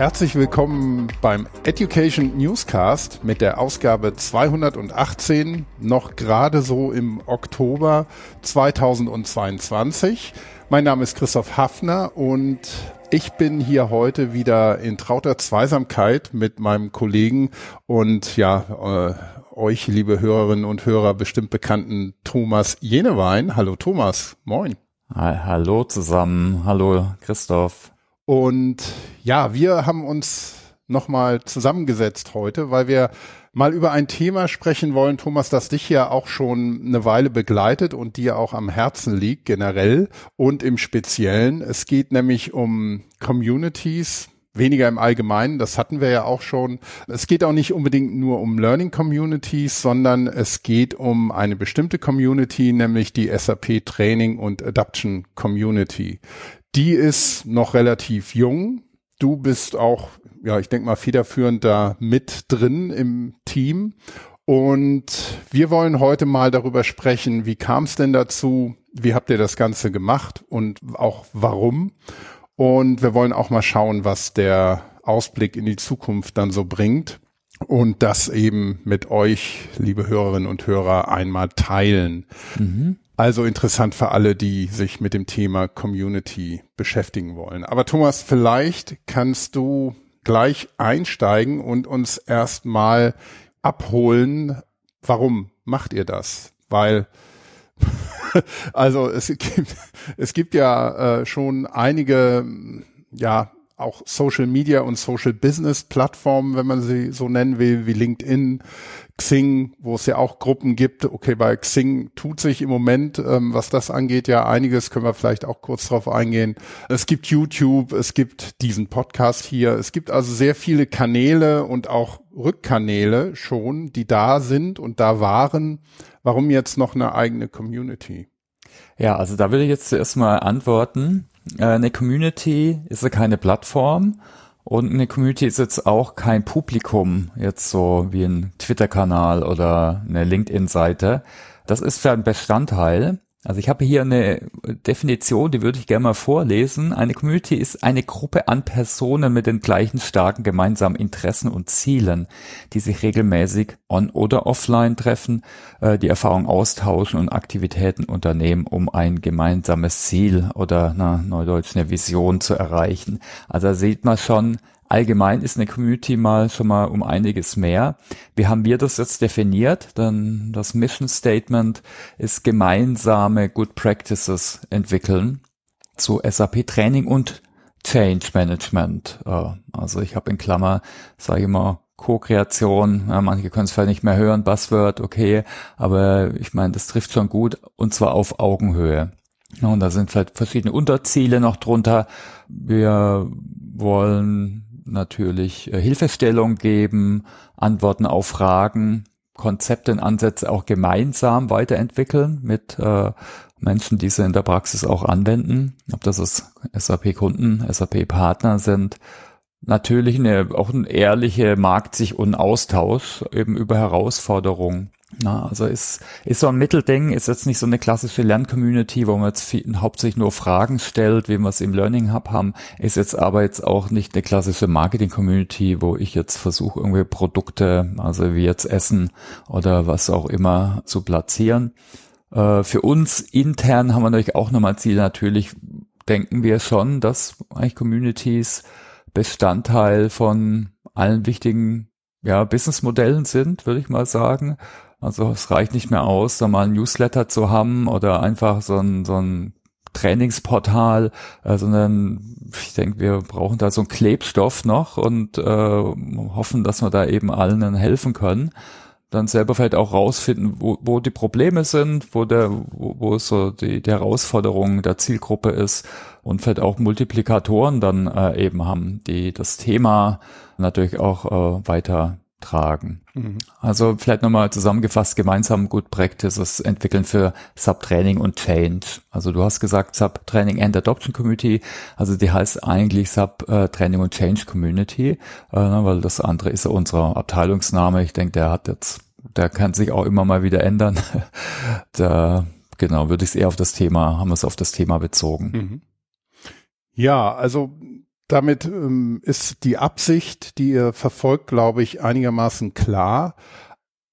Herzlich willkommen beim Education Newscast mit der Ausgabe 218, noch gerade so im Oktober 2022. Mein Name ist Christoph Hafner und ich bin hier heute wieder in trauter Zweisamkeit mit meinem Kollegen und ja, äh, euch, liebe Hörerinnen und Hörer, bestimmt bekannten Thomas Jenewein. Hallo Thomas, moin. Hallo zusammen, hallo Christoph. Und ja, wir haben uns nochmal zusammengesetzt heute, weil wir mal über ein Thema sprechen wollen, Thomas, das dich ja auch schon eine Weile begleitet und dir auch am Herzen liegt, generell und im Speziellen. Es geht nämlich um Communities, weniger im Allgemeinen, das hatten wir ja auch schon. Es geht auch nicht unbedingt nur um Learning Communities, sondern es geht um eine bestimmte Community, nämlich die SAP Training und Adoption Community die ist noch relativ jung. Du bist auch, ja, ich denke mal, federführend da mit drin im Team. Und wir wollen heute mal darüber sprechen, wie kam es denn dazu? Wie habt ihr das Ganze gemacht und auch warum? Und wir wollen auch mal schauen, was der Ausblick in die Zukunft dann so bringt und das eben mit euch, liebe Hörerinnen und Hörer, einmal teilen. Mhm. Also interessant für alle, die sich mit dem Thema Community beschäftigen wollen. Aber Thomas, vielleicht kannst du gleich einsteigen und uns erstmal abholen, warum macht ihr das? Weil also es gibt, es gibt ja äh, schon einige ja auch Social Media und Social Business Plattformen, wenn man sie so nennen will, wie LinkedIn, Xing, wo es ja auch Gruppen gibt. Okay, bei Xing tut sich im Moment, ähm, was das angeht, ja einiges, können wir vielleicht auch kurz drauf eingehen. Es gibt YouTube, es gibt diesen Podcast hier. Es gibt also sehr viele Kanäle und auch Rückkanäle schon, die da sind und da waren. Warum jetzt noch eine eigene Community? Ja, also da will ich jetzt zuerst mal antworten. Äh, eine Community ist ja keine Plattform und eine Community ist jetzt auch kein Publikum, jetzt so wie ein Twitter-Kanal oder eine LinkedIn-Seite. Das ist für ein Bestandteil also ich habe hier eine Definition, die würde ich gerne mal vorlesen. Eine Community ist eine Gruppe an Personen mit den gleichen starken gemeinsamen Interessen und Zielen, die sich regelmäßig on- oder offline treffen, äh, die Erfahrung austauschen und Aktivitäten unternehmen, um ein gemeinsames Ziel oder na, neudeutsch eine Vision zu erreichen. Also da sieht man schon, allgemein ist eine Community mal schon mal um einiges mehr. Wie haben wir das jetzt definiert? Dann das Mission Statement ist gemeinsame Good Practices entwickeln zu SAP Training und Change Management. Äh, also ich habe in Klammer, sage ich mal, Co-Kreation, ja, manche können es vielleicht nicht mehr hören, Buzzword, okay, aber ich meine, das trifft schon gut und zwar auf Augenhöhe. Und da sind vielleicht verschiedene Unterziele noch drunter. Wir wollen natürlich äh, Hilfestellung geben, Antworten auf Fragen, Konzepte und Ansätze auch gemeinsam weiterentwickeln mit äh, Menschen, die sie in der Praxis auch anwenden, ob das ist SAP-Kunden, SAP-Partner sind. Natürlich eine, auch ein ehrliche Markt- und Austausch eben über Herausforderungen na, also ist, ist so ein Mittelding, ist jetzt nicht so eine klassische Lerncommunity, wo man jetzt viel, hauptsächlich nur Fragen stellt, wie wir es im Learning Hub haben, ist jetzt aber jetzt auch nicht eine klassische Marketing-Community, wo ich jetzt versuche, irgendwie Produkte, also wie jetzt Essen oder was auch immer zu platzieren. Äh, für uns intern haben wir natürlich auch nochmal Ziel. Natürlich denken wir schon, dass eigentlich Communities Bestandteil von allen wichtigen ja, Businessmodellen sind, würde ich mal sagen. Also es reicht nicht mehr aus, da mal ein Newsletter zu haben oder einfach so ein, so ein Trainingsportal, äh, sondern ich denke, wir brauchen da so einen Klebstoff noch und äh, hoffen, dass wir da eben allen helfen können. Dann selber vielleicht auch rausfinden, wo, wo die Probleme sind, wo der, wo, wo so die, die Herausforderung der Zielgruppe ist und vielleicht auch Multiplikatoren dann äh, eben haben, die das Thema natürlich auch äh, weiter tragen. Mhm. Also vielleicht nochmal zusammengefasst, gemeinsam Good Practices entwickeln für Subtraining und Change. Also du hast gesagt Subtraining and Adoption Community, also die heißt eigentlich Subtraining und Change Community, äh, weil das andere ist ja unser Abteilungsname. Ich denke, der hat jetzt, der kann sich auch immer mal wieder ändern. da, genau, würde ich es eher auf das Thema, haben wir es auf das Thema bezogen. Mhm. Ja, also damit ähm, ist die Absicht, die ihr verfolgt, glaube ich, einigermaßen klar.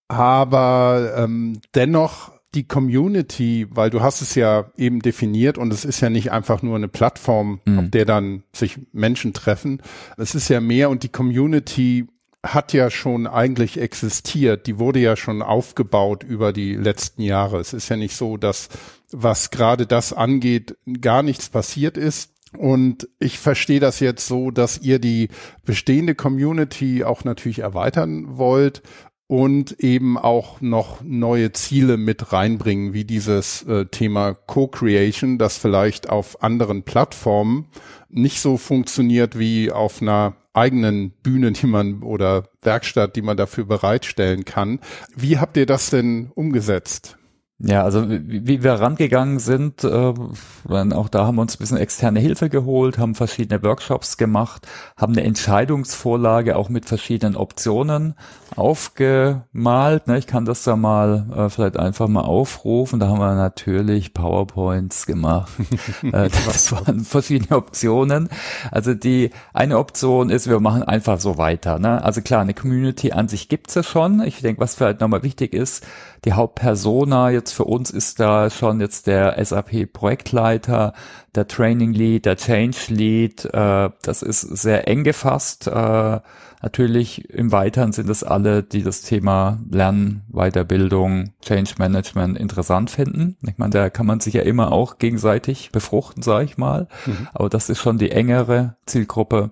Aber ähm, dennoch die Community, weil du hast es ja eben definiert und es ist ja nicht einfach nur eine Plattform, mhm. auf der dann sich Menschen treffen. Es ist ja mehr und die Community hat ja schon eigentlich existiert. Die wurde ja schon aufgebaut über die letzten Jahre. Es ist ja nicht so, dass was gerade das angeht, gar nichts passiert ist. Und ich verstehe das jetzt so, dass ihr die bestehende Community auch natürlich erweitern wollt und eben auch noch neue Ziele mit reinbringen, wie dieses äh, Thema Co-Creation, das vielleicht auf anderen Plattformen nicht so funktioniert wie auf einer eigenen Bühne, die man oder Werkstatt, die man dafür bereitstellen kann. Wie habt ihr das denn umgesetzt? Ja, also wie, wie wir rangegangen sind, äh, auch da haben wir uns ein bisschen externe Hilfe geholt, haben verschiedene Workshops gemacht, haben eine Entscheidungsvorlage auch mit verschiedenen Optionen aufgemalt. Ne? Ich kann das da mal äh, vielleicht einfach mal aufrufen. Da haben wir natürlich PowerPoints gemacht. äh, das waren verschiedene Optionen. Also die eine Option ist, wir machen einfach so weiter. Ne? Also klar, eine Community an sich gibt's ja schon. Ich denke, was vielleicht nochmal wichtig ist, die Hauptpersona jetzt für uns ist da schon jetzt der SAP Projektleiter, der Training Lead, der Change Lead. Äh, das ist sehr eng gefasst. Äh, natürlich im Weiteren sind es alle, die das Thema Lernen, Weiterbildung, Change Management interessant finden. Ich meine, da kann man sich ja immer auch gegenseitig befruchten, sage ich mal. Mhm. Aber das ist schon die engere Zielgruppe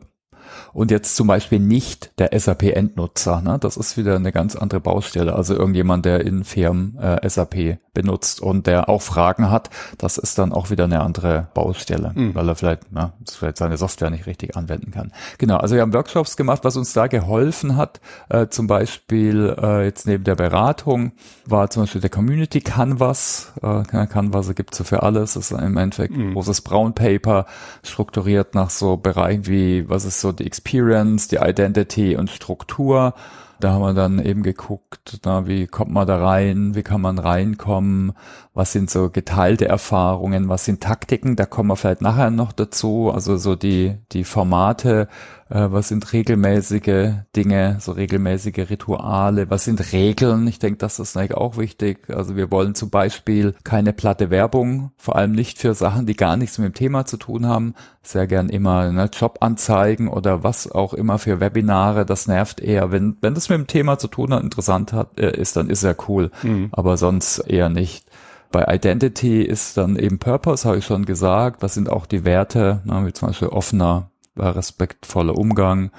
und jetzt zum Beispiel nicht der SAP-Endnutzer. Ne? Das ist wieder eine ganz andere Baustelle. Also irgendjemand, der in Firmen äh, SAP benutzt und der auch Fragen hat, das ist dann auch wieder eine andere Baustelle, mhm. weil er vielleicht, na, vielleicht seine Software nicht richtig anwenden kann. Genau, also wir haben Workshops gemacht, was uns da geholfen hat, äh, zum Beispiel äh, jetzt neben der Beratung war zum Beispiel der Community Canvas. Äh, Canvas gibt es so für alles. Das ist im Endeffekt mhm. großes Brown Paper, strukturiert nach so Bereichen wie, was ist so die Experience, die Identity und Struktur. Da haben wir dann eben geguckt, na, wie kommt man da rein, wie kann man reinkommen, was sind so geteilte Erfahrungen, was sind Taktiken, da kommen wir vielleicht nachher noch dazu, also so die, die Formate, äh, was sind regelmäßige Dinge, so regelmäßige Rituale, was sind Regeln, ich denke, das ist eigentlich auch wichtig, also wir wollen zum Beispiel keine platte Werbung, vor allem nicht für Sachen, die gar nichts mit dem Thema zu tun haben, sehr gern immer ne, Jobanzeigen oder was auch immer für Webinare, das nervt eher, wenn, wenn das mit dem Thema zu tun hat, interessant hat, äh, ist, dann ist er cool, mhm. aber sonst eher nicht. Bei Identity ist dann eben Purpose, habe ich schon gesagt. Was sind auch die Werte, ne, wie zum Beispiel offener respektvoller Umgang,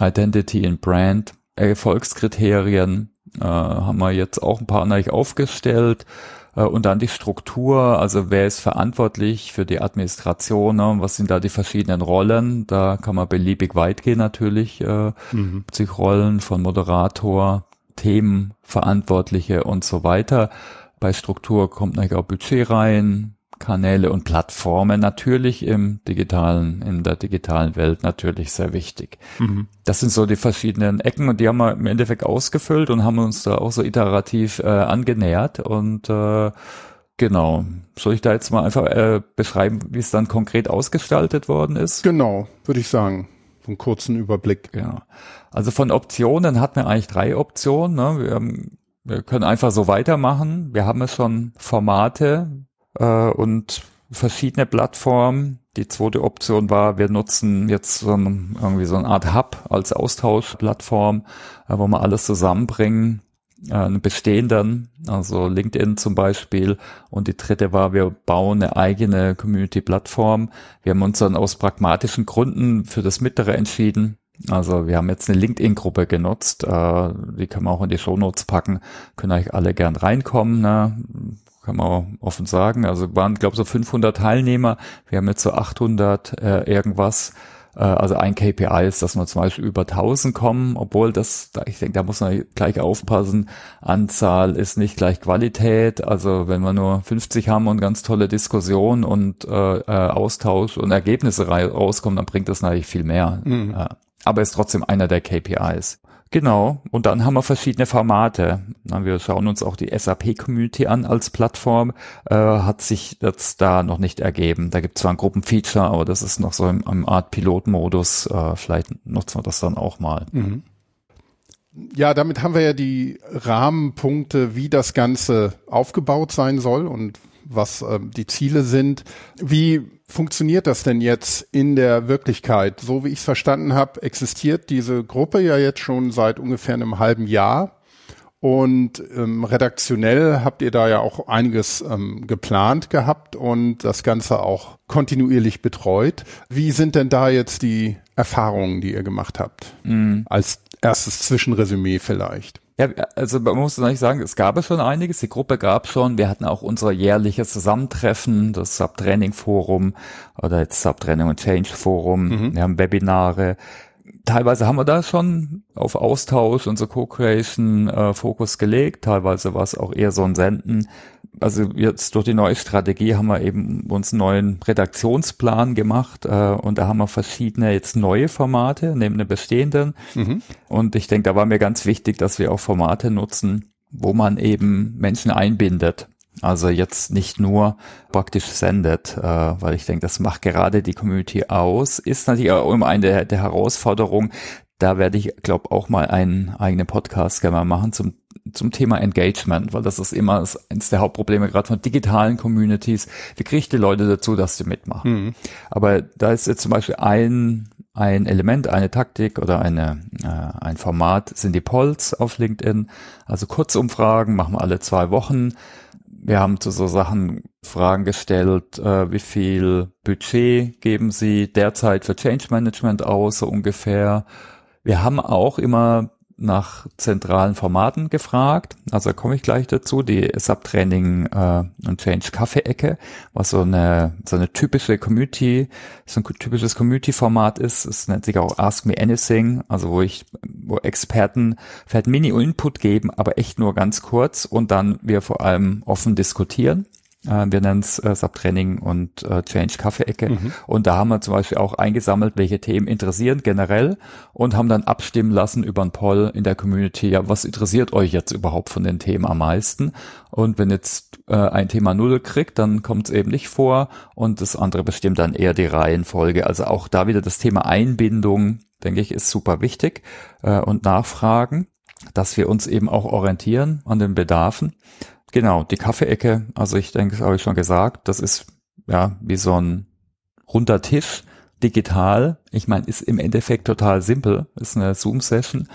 Identity in Brand, Erfolgskriterien äh, haben wir jetzt auch ein paar eigentlich aufgestellt äh, und dann die Struktur, also wer ist verantwortlich für die Administration, ne? was sind da die verschiedenen Rollen, da kann man beliebig weit gehen natürlich, äh, mhm. sich Rollen von Moderator, Themenverantwortliche und so weiter. Bei Struktur kommt natürlich auch Budget rein, Kanäle und Plattformen natürlich im digitalen, in der digitalen Welt natürlich sehr wichtig. Mhm. Das sind so die verschiedenen Ecken und die haben wir im Endeffekt ausgefüllt und haben uns da auch so iterativ äh, angenähert und äh, genau. Soll ich da jetzt mal einfach äh, beschreiben, wie es dann konkret ausgestaltet worden ist? Genau, würde ich sagen. Einen kurzen Überblick. Ja. Also von Optionen hatten wir eigentlich drei Optionen. Ne? Wir, haben, wir können einfach so weitermachen. Wir haben es schon Formate, äh, und verschiedene Plattformen. Die zweite Option war, wir nutzen jetzt so ein, irgendwie so eine Art Hub als Austauschplattform, äh, wo wir alles zusammenbringen, äh, einen bestehenden, also LinkedIn zum Beispiel. Und die dritte war, wir bauen eine eigene Community-Plattform. Wir haben uns dann aus pragmatischen Gründen für das Mittlere entschieden. Also wir haben jetzt eine LinkedIn-Gruppe genutzt, äh, die können wir auch in die Shownotes packen, können euch alle gern reinkommen. Ne? Kann man offen sagen. Also waren, glaube so 500 Teilnehmer. Wir haben jetzt so 800 äh, irgendwas. Äh, also ein KPI ist, dass wir zum Beispiel über 1000 kommen, obwohl das, ich denke, da muss man gleich aufpassen. Anzahl ist nicht gleich Qualität. Also wenn wir nur 50 haben und ganz tolle Diskussion und äh, äh, Austausch und Ergebnisse rauskommen, dann bringt das natürlich viel mehr. Mhm. Aber ist trotzdem einer der KPIs. Genau. Und dann haben wir verschiedene Formate. Wir schauen uns auch die SAP-Community an als Plattform. Äh, hat sich jetzt da noch nicht ergeben. Da gibt es zwar ein Gruppenfeature, aber das ist noch so im, im Art Pilotmodus. Äh, vielleicht nutzen wir das dann auch mal. Mhm. Ja, damit haben wir ja die Rahmenpunkte, wie das Ganze aufgebaut sein soll und was äh, die Ziele sind. Wie funktioniert das denn jetzt in der Wirklichkeit? So wie ich es verstanden habe, existiert diese Gruppe ja jetzt schon seit ungefähr einem halben Jahr. Und ähm, redaktionell habt ihr da ja auch einiges ähm, geplant gehabt und das Ganze auch kontinuierlich betreut. Wie sind denn da jetzt die Erfahrungen, die ihr gemacht habt? Mhm. Als erstes Zwischenresümee vielleicht. Ja, also man muss natürlich sagen, es gab schon einiges, die Gruppe gab schon, wir hatten auch unser jährliches Zusammentreffen, das Subtraining Forum oder jetzt Subtraining und Change Forum, mhm. wir haben Webinare, teilweise haben wir da schon auf Austausch und so Co-Creation äh, Fokus gelegt, teilweise war es auch eher so ein Senden also jetzt durch die neue Strategie haben wir eben uns einen neuen Redaktionsplan gemacht äh, und da haben wir verschiedene jetzt neue Formate neben den bestehenden. Mhm. Und ich denke, da war mir ganz wichtig, dass wir auch Formate nutzen, wo man eben Menschen einbindet. Also jetzt nicht nur praktisch sendet, äh, weil ich denke, das macht gerade die Community aus. Ist natürlich auch immer eine der, der Herausforderungen. Da werde ich, glaube auch mal einen eigenen Podcast gerne mal machen zum zum Thema Engagement, weil das ist immer eines der Hauptprobleme gerade von digitalen Communities. Wie kriege ich die Leute dazu, dass sie mitmachen? Mhm. Aber da ist jetzt zum Beispiel ein ein Element, eine Taktik oder eine, äh, ein Format sind die Polls auf LinkedIn. Also Kurzumfragen machen wir alle zwei Wochen. Wir haben zu so Sachen Fragen gestellt, äh, wie viel Budget geben Sie derzeit für Change Management aus, so ungefähr. Wir haben auch immer nach zentralen Formaten gefragt. Also komme ich gleich dazu. Die Subtraining äh, und Change Kaffee-Ecke, was so eine so eine typische Community, so ein typisches Community-Format ist. Es nennt sich auch Ask Me Anything, also wo ich, wo Experten vielleicht Mini-Input geben, aber echt nur ganz kurz und dann wir vor allem offen diskutieren. Äh, wir nennen es äh, Subtraining und äh, Change Kaffee-Ecke. Mhm. Und da haben wir zum Beispiel auch eingesammelt, welche Themen interessieren generell und haben dann abstimmen lassen über ein Poll in der Community, ja, was interessiert euch jetzt überhaupt von den Themen am meisten? Und wenn jetzt äh, ein Thema Null kriegt, dann kommt es eben nicht vor und das andere bestimmt dann eher die Reihenfolge. Also auch da wieder das Thema Einbindung, denke ich, ist super wichtig äh, und Nachfragen, dass wir uns eben auch orientieren an den Bedarfen. Genau, die Kaffeeecke, also ich denke, das habe ich schon gesagt, das ist ja wie so ein runder Tisch, digital. Ich meine, ist im Endeffekt total simpel, ist eine Zoom-Session.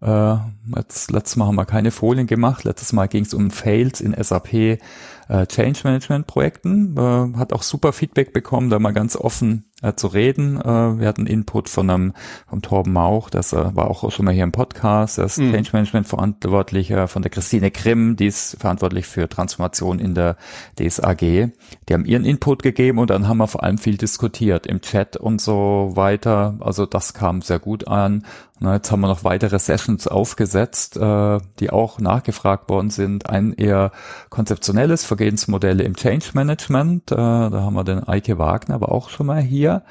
Äh, letztes Mal haben wir keine Folien gemacht, letztes Mal ging es um Fails in SAP äh, Change Management Projekten. Äh, hat auch super Feedback bekommen, da mal ganz offen äh, zu reden. Äh, wir hatten Input von einem vom Torben Mauch, das äh, war auch schon mal hier im Podcast, das mhm. Change Management Verantwortlicher von der Christine Grimm, die ist verantwortlich für Transformation in der DSAG. Die haben ihren Input gegeben und dann haben wir vor allem viel diskutiert im Chat und so weiter. Also das kam sehr gut an. Na, jetzt haben wir noch weitere Sessions aufgesetzt, äh, die auch nachgefragt worden sind. Ein eher konzeptionelles Vergehensmodelle im Change Management. Äh, da haben wir den Eike Wagner aber auch schon mal hier.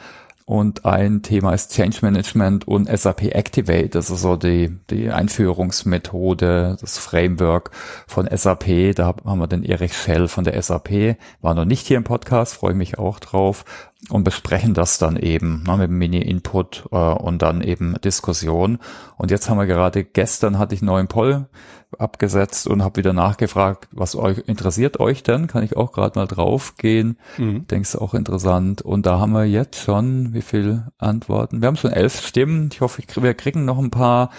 Und ein Thema ist Change Management und SAP Activate. Das ist so die, die Einführungsmethode, das Framework von SAP. Da haben wir den Erich Schell von der SAP. War noch nicht hier im Podcast, freue mich auch drauf. Und besprechen das dann eben ne, mit Mini-Input äh, und dann eben Diskussion. Und jetzt haben wir gerade, gestern hatte ich einen neuen Poll abgesetzt und habe wieder nachgefragt, was euch interessiert euch denn? Kann ich auch gerade mal draufgehen. Mhm. Denkst auch interessant. Und da haben wir jetzt schon, wie viel Antworten? Wir haben schon elf Stimmen. Ich hoffe, wir kriegen noch ein paar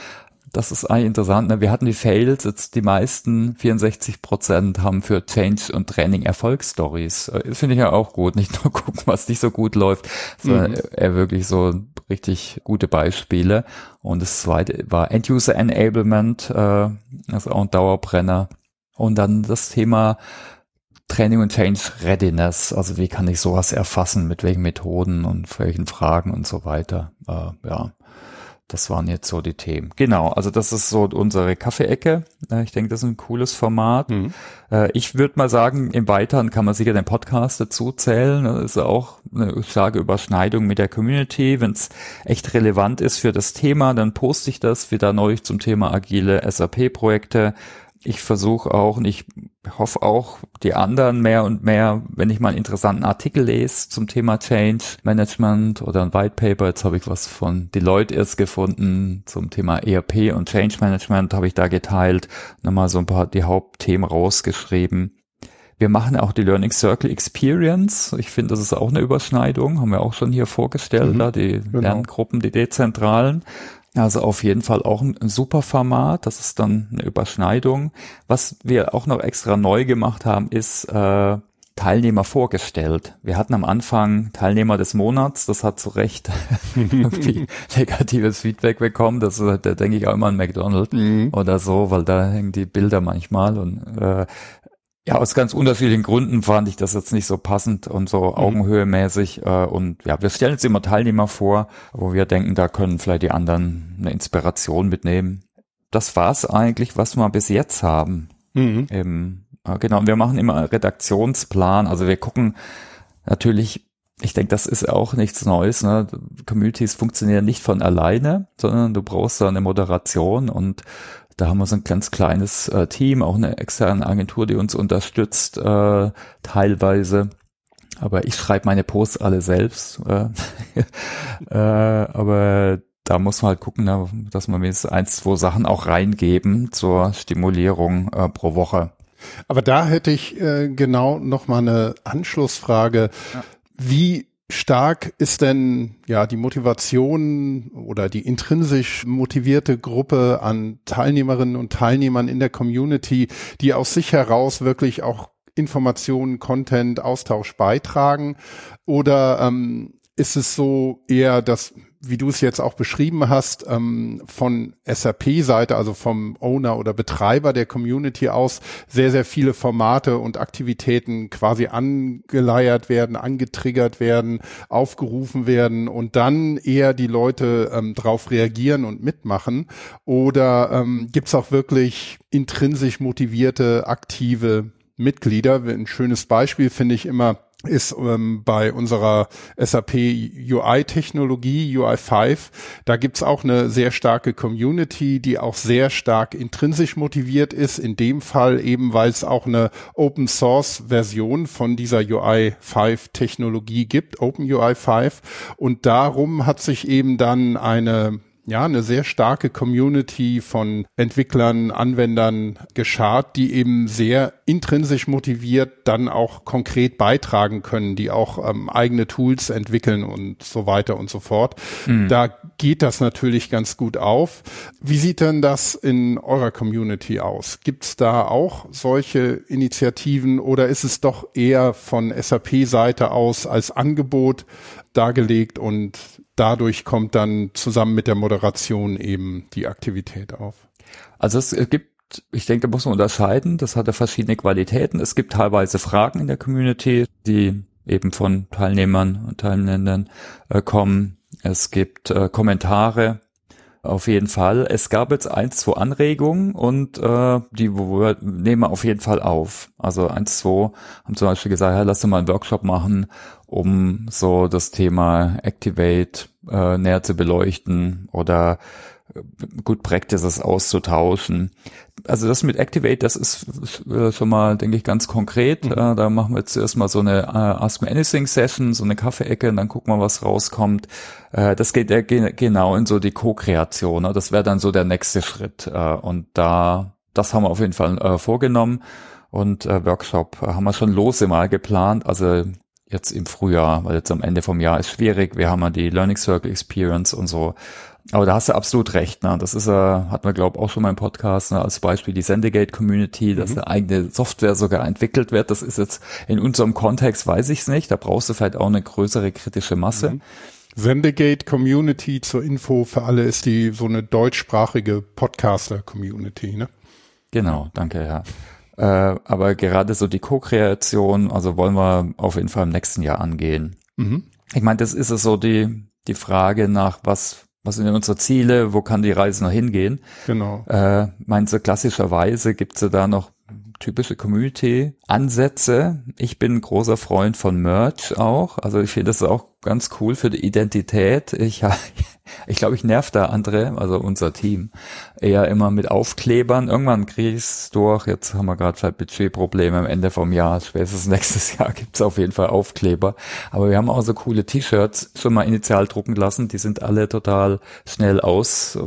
das ist eigentlich interessant. Ne? Wir hatten die Fails, jetzt die meisten, 64 Prozent haben für Change und Training Erfolgsstories. Äh, das finde ich ja auch gut. Nicht nur gucken, was nicht so gut läuft, sondern mhm. eher wirklich so richtig gute Beispiele. Und das zweite war End-User Enablement, äh, also auch ein Dauerbrenner. Und dann das Thema Training und Change Readiness. Also wie kann ich sowas erfassen, mit welchen Methoden und welchen Fragen und so weiter. Äh, ja das waren jetzt so die Themen. Genau, also das ist so unsere Kaffeeecke. Ich denke, das ist ein cooles Format. Mhm. Ich würde mal sagen, im Weiteren kann man sicher den Podcast dazu zählen. Das ist auch eine starke Überschneidung mit der Community. Wenn es echt relevant ist für das Thema, dann poste ich das wieder neu zum Thema agile SAP-Projekte ich versuche auch und ich hoffe auch die anderen mehr und mehr, wenn ich mal einen interessanten Artikel lese zum Thema Change Management oder ein White Paper, jetzt habe ich was von Deloitte erst gefunden zum Thema ERP und Change Management, habe ich da geteilt, nochmal so ein paar die Hauptthemen rausgeschrieben. Wir machen auch die Learning Circle Experience. Ich finde, das ist auch eine Überschneidung, haben wir auch schon hier vorgestellt, mhm, da die genau. Lerngruppen, die dezentralen. Also auf jeden Fall auch ein, super Format. Das ist dann eine Überschneidung. Was wir auch noch extra neu gemacht haben, ist äh, Teilnehmer vorgestellt. Wir hatten am Anfang Teilnehmer des Monats. Das hat zu Recht irgendwie negatives Feedback bekommen. Das da denke ich auch immer an McDonald's mhm. oder so, weil da hängen die Bilder manchmal und äh, ja, aus ganz unterschiedlichen Gründen fand ich das jetzt nicht so passend und so mhm. augenhöhemäßig. Äh, und ja, wir stellen jetzt immer Teilnehmer vor, wo wir denken, da können vielleicht die anderen eine Inspiration mitnehmen. Das war's eigentlich, was wir bis jetzt haben. Mhm. Im, äh, genau, wir machen immer einen Redaktionsplan. Also wir gucken natürlich, ich denke, das ist auch nichts Neues. Ne? Communities funktionieren nicht von alleine, sondern du brauchst da eine Moderation und da haben wir so ein ganz kleines äh, Team, auch eine externe Agentur, die uns unterstützt, äh, teilweise. Aber ich schreibe meine Posts alle selbst. Äh, äh, aber da muss man halt gucken, dass man mindestens eins, zwei Sachen auch reingeben zur Stimulierung äh, pro Woche. Aber da hätte ich äh, genau noch mal eine Anschlussfrage. Ja. Wie stark ist denn ja die Motivation oder die intrinsisch motivierte Gruppe an Teilnehmerinnen und Teilnehmern in der Community, die aus sich heraus wirklich auch Informationen, Content, Austausch beitragen? Oder ähm, ist es so eher, dass wie du es jetzt auch beschrieben hast, ähm, von SAP-Seite, also vom Owner oder Betreiber der Community aus, sehr, sehr viele Formate und Aktivitäten quasi angeleiert werden, angetriggert werden, aufgerufen werden und dann eher die Leute ähm, darauf reagieren und mitmachen? Oder ähm, gibt es auch wirklich intrinsisch motivierte, aktive Mitglieder? Ein schönes Beispiel finde ich immer ist ähm, bei unserer SAP UI-Technologie, UI5, da gibt's auch eine sehr starke Community, die auch sehr stark intrinsisch motiviert ist, in dem Fall eben, weil es auch eine Open-Source-Version von dieser UI5-Technologie gibt, OpenUI5, und darum hat sich eben dann eine ja, eine sehr starke Community von Entwicklern, Anwendern geschart, die eben sehr intrinsisch motiviert dann auch konkret beitragen können, die auch ähm, eigene Tools entwickeln und so weiter und so fort. Mhm. Da geht das natürlich ganz gut auf. Wie sieht denn das in eurer Community aus? Gibt es da auch solche Initiativen oder ist es doch eher von SAP-Seite aus als Angebot dargelegt und dadurch kommt dann zusammen mit der Moderation eben die Aktivität auf. Also es gibt ich denke, da muss man unterscheiden. Das hat ja verschiedene Qualitäten. Es gibt teilweise Fragen in der Community, die eben von Teilnehmern und Teilnehmern äh, kommen. Es gibt äh, Kommentare, auf jeden Fall. Es gab jetzt eins, zwei Anregungen und äh, die wir nehmen wir auf jeden Fall auf. Also eins, zwei haben zum Beispiel gesagt, ja, lass uns mal einen Workshop machen, um so das Thema Activate äh, näher zu beleuchten oder Good Practices auszutauschen. Also das mit Activate, das ist schon mal, denke ich, ganz konkret. Mhm. Äh, da machen wir jetzt erstmal so eine äh, Ask Me Anything Session, so eine Kaffeeecke und dann gucken wir, was rauskommt. Äh, das geht ja genau in so die Co-Kreation. Ne? Das wäre dann so der nächste Schritt. Und da, das haben wir auf jeden Fall vorgenommen. Und Workshop haben wir schon lose mal geplant. Also jetzt im Frühjahr, weil jetzt am Ende vom Jahr ist schwierig. Wir haben ja die Learning Circle Experience und so. Aber da hast du absolut recht. Ne? Das ist, äh, hat man glaube auch schon mal im Podcast ne? als Beispiel die Sendegate Community, dass mhm. eine eigene Software sogar entwickelt wird. Das ist jetzt in unserem Kontext, weiß ich es nicht. Da brauchst du vielleicht auch eine größere kritische Masse. Mhm. Sendegate Community zur Info für alle ist die so eine deutschsprachige Podcaster Community. Ne? Genau, danke, ja. Äh, aber gerade so die Co-Kreation, also wollen wir auf jeden Fall im nächsten Jahr angehen. Mhm. Ich meine, das ist es so die, die Frage nach, was was sind denn unsere Ziele, wo kann die Reise noch hingehen? Genau. Äh, meinst du, klassischerweise gibt's ja da noch typische Community-Ansätze. Ich bin ein großer Freund von Merch auch. Also ich finde das auch ganz cool für die Identität. Ich, ich glaube, ich nerv da andere, also unser Team, eher immer mit Aufklebern. Irgendwann kriege ich es durch. Jetzt haben wir gerade vielleicht Budgetprobleme am Ende vom Jahr. Spätestens nächstes Jahr gibt es auf jeden Fall Aufkleber. Aber wir haben auch so coole T-Shirts schon mal initial drucken lassen. Die sind alle total schnell aus,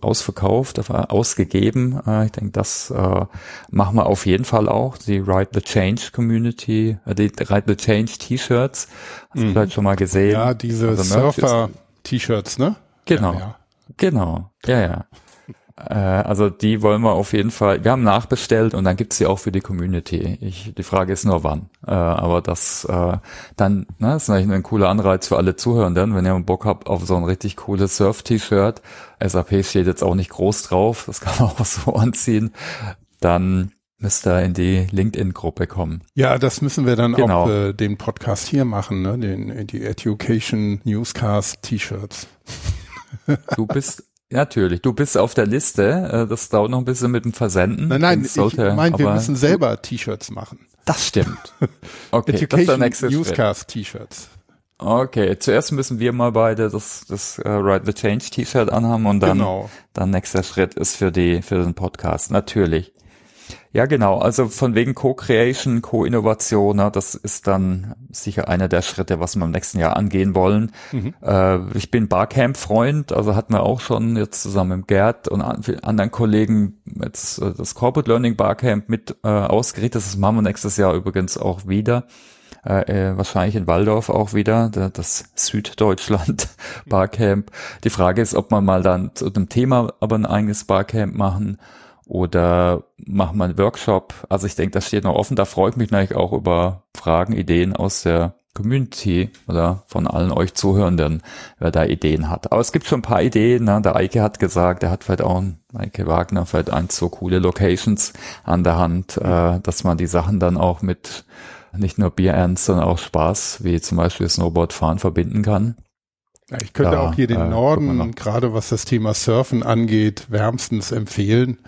ausverkauft, ausgegeben. Äh, ich denke, das äh, machen wir auf jeden Fall auch. Die Ride the Change Community, äh, die Ride the Change T-Shirts. Hast du mhm. vielleicht schon mal gesehen? Ja, diese also Surfer-T-Shirts, ne? Genau. Ja, ja. Genau. Ja, ja. Äh, also die wollen wir auf jeden Fall. Wir haben nachbestellt und dann gibt's sie auch für die Community. Ich, die Frage ist nur wann. Äh, aber das äh, dann, ne, ist eigentlich ein cooler Anreiz für alle Zuhörenden, wenn ihr Bock habt auf so ein richtig cooles Surf-T-Shirt. SAP steht jetzt auch nicht groß drauf, das kann man auch so anziehen. Dann müsst ihr in die LinkedIn-Gruppe kommen. Ja, das müssen wir dann genau. auch äh, den Podcast hier machen, ne? Den, die Education Newscast T-Shirts. Du bist Natürlich, du bist auf der Liste. Äh, das dauert noch ein bisschen mit dem Versenden. Nein, nein, sollte, ich meine, wir müssen selber T-Shirts machen. Das stimmt. Okay, Education das ist der nächste Newscast T-Shirts. Okay, zuerst müssen wir mal beide das, das uh, Ride the Change T-Shirt anhaben und dann, genau. dann nächster Schritt ist für die, für den Podcast. Natürlich. Ja, genau. Also von wegen Co-Creation, Co-Innovation, ne, das ist dann sicher einer der Schritte, was wir im nächsten Jahr angehen wollen. Mhm. Äh, ich bin Barcamp-Freund, also hatten wir auch schon jetzt zusammen mit Gerd und anderen Kollegen jetzt äh, das Corporate Learning Barcamp mit äh, ausgerichtet. Das machen wir nächstes Jahr übrigens auch wieder. Äh, äh wahrscheinlich in Waldorf auch wieder, das Süddeutschland Barcamp. Die Frage ist, ob man mal dann zu dem Thema aber ein eigenes Barcamp machen oder machen wir einen Workshop. Also ich denke, das steht noch offen. Da freue ich mich natürlich auch über Fragen, Ideen aus der Community oder von allen euch Zuhörenden, wer da Ideen hat. Aber es gibt schon ein paar Ideen. Ne? Der Eike hat gesagt, er hat vielleicht auch, Eike Wagner, vielleicht ein, so coole Locations an der Hand, äh, dass man die Sachen dann auch mit nicht nur Bier ernst, sondern auch Spaß, wie zum Beispiel Snowboardfahren verbinden kann. Ja, ich könnte da, auch hier den äh, Norden, gerade was das Thema Surfen angeht, wärmstens empfehlen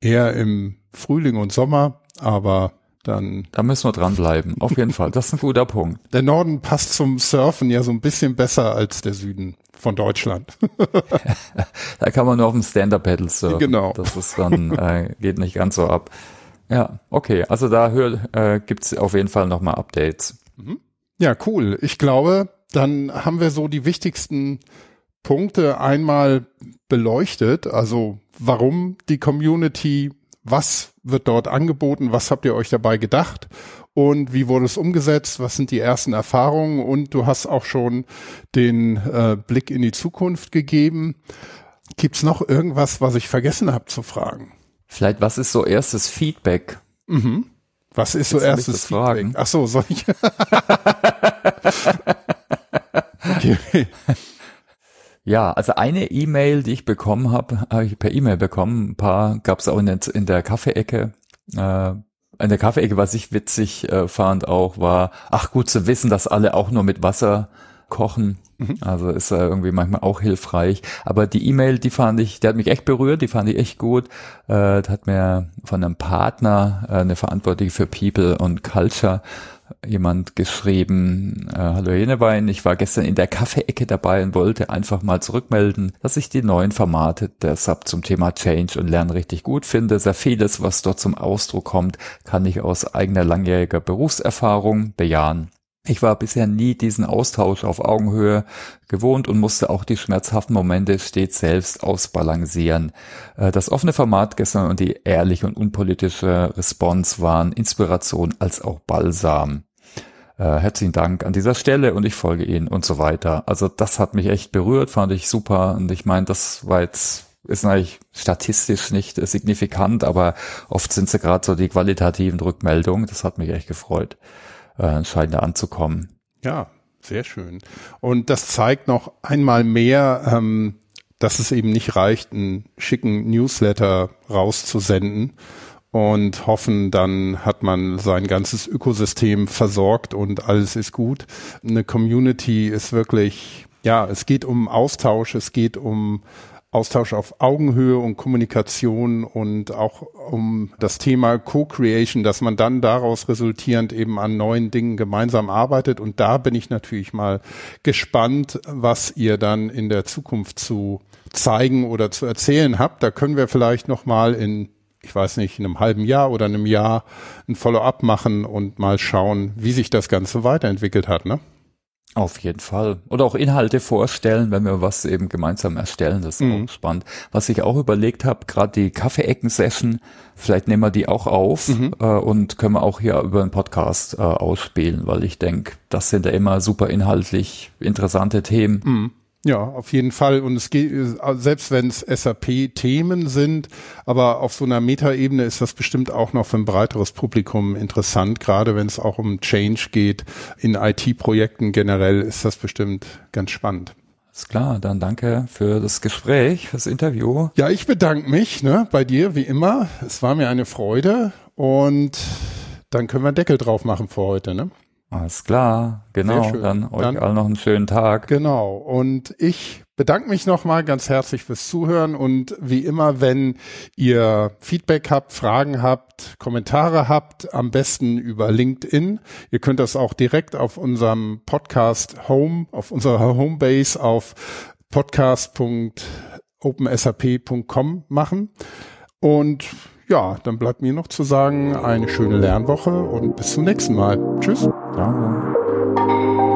eher im Frühling und Sommer, aber dann. Da müssen wir dranbleiben. Auf jeden Fall. Das ist ein guter Punkt. Der Norden passt zum Surfen ja so ein bisschen besser als der Süden von Deutschland. da kann man nur auf dem Stand-Up-Pedal surfen. Genau. Das ist dann, äh, geht nicht ganz so ab. Ja, okay. Also da hör, äh, gibt's auf jeden Fall nochmal Updates. Mhm. Ja, cool. Ich glaube, dann haben wir so die wichtigsten Punkte einmal beleuchtet. Also warum die Community, was wird dort angeboten, was habt ihr euch dabei gedacht und wie wurde es umgesetzt, was sind die ersten Erfahrungen und du hast auch schon den äh, Blick in die Zukunft gegeben. Gibt's noch irgendwas, was ich vergessen habe zu fragen? Vielleicht, was ist so erstes Feedback? Mhm. Was ist Jetzt so erstes Feedback? Fragen. Ach so, soll ich? okay. Ja, also eine E-Mail, die ich bekommen habe, habe ich per E-Mail bekommen. Ein paar gab es auch in der, in der Kaffeeecke. Äh, in der Kaffeeecke, was ich witzig äh, fand auch, war, ach gut zu wissen, dass alle auch nur mit Wasser kochen. Mhm. Also ist ja irgendwie manchmal auch hilfreich. Aber die E-Mail, die fand ich, die hat mich echt berührt, die fand ich echt gut. Äh, hat mir von einem Partner, äh, eine Verantwortliche für People und Culture, jemand geschrieben, äh, hallo Jenewein, ich war gestern in der Kaffeeecke dabei und wollte einfach mal zurückmelden, dass ich die neuen Formate der Sub zum Thema Change und Lernen richtig gut finde. Sehr vieles, was dort zum Ausdruck kommt, kann ich aus eigener langjähriger Berufserfahrung bejahen. Ich war bisher nie diesen Austausch auf Augenhöhe gewohnt und musste auch die schmerzhaften Momente stets selbst ausbalancieren. Äh, das offene Format gestern und die ehrliche und unpolitische Response waren Inspiration als auch Balsam. Äh, herzlichen Dank an dieser Stelle und ich folge Ihnen und so weiter. Also das hat mich echt berührt, fand ich super und ich meine, das war jetzt ist eigentlich statistisch nicht signifikant, aber oft sind sie gerade so die qualitativen Rückmeldungen. Das hat mich echt gefreut äh, scheint da anzukommen. Ja, sehr schön. Und das zeigt noch einmal mehr, ähm, dass es eben nicht reicht, einen schicken Newsletter rauszusenden und hoffen, dann hat man sein ganzes Ökosystem versorgt und alles ist gut. Eine Community ist wirklich ja, es geht um Austausch, es geht um Austausch auf Augenhöhe und Kommunikation und auch um das Thema Co-Creation, dass man dann daraus resultierend eben an neuen Dingen gemeinsam arbeitet. Und da bin ich natürlich mal gespannt, was ihr dann in der Zukunft zu zeigen oder zu erzählen habt. Da können wir vielleicht noch mal in ich weiß nicht, in einem halben Jahr oder einem Jahr ein Follow-up machen und mal schauen, wie sich das Ganze weiterentwickelt hat, ne? Auf jeden Fall. Oder auch Inhalte vorstellen, wenn wir was eben gemeinsam erstellen. Das ist mhm. auch spannend. Was ich auch überlegt habe, gerade die Kaffeeecken-Session, vielleicht nehmen wir die auch auf mhm. äh, und können wir auch hier über einen Podcast äh, ausspielen, weil ich denke, das sind ja immer super inhaltlich interessante Themen. Mhm. Ja, auf jeden Fall. Und es geht, selbst wenn es SAP-Themen sind, aber auf so einer Metaebene ist das bestimmt auch noch für ein breiteres Publikum interessant, gerade wenn es auch um Change geht. In IT-Projekten generell ist das bestimmt ganz spannend. Ist klar, dann danke für das Gespräch, fürs Interview. Ja, ich bedanke mich ne, bei dir, wie immer. Es war mir eine Freude und dann können wir einen Deckel drauf machen für heute. Ne? Alles klar, genau. Dann euch Dann, allen noch einen schönen Tag. Genau. Und ich bedanke mich nochmal ganz herzlich fürs Zuhören und wie immer, wenn ihr Feedback habt, Fragen habt, Kommentare habt, am besten über LinkedIn. Ihr könnt das auch direkt auf unserem Podcast Home, auf unserer Homebase auf podcast.opensap.com machen. Und ja, dann bleibt mir noch zu sagen, eine schöne Lernwoche und bis zum nächsten Mal. Tschüss. Ciao.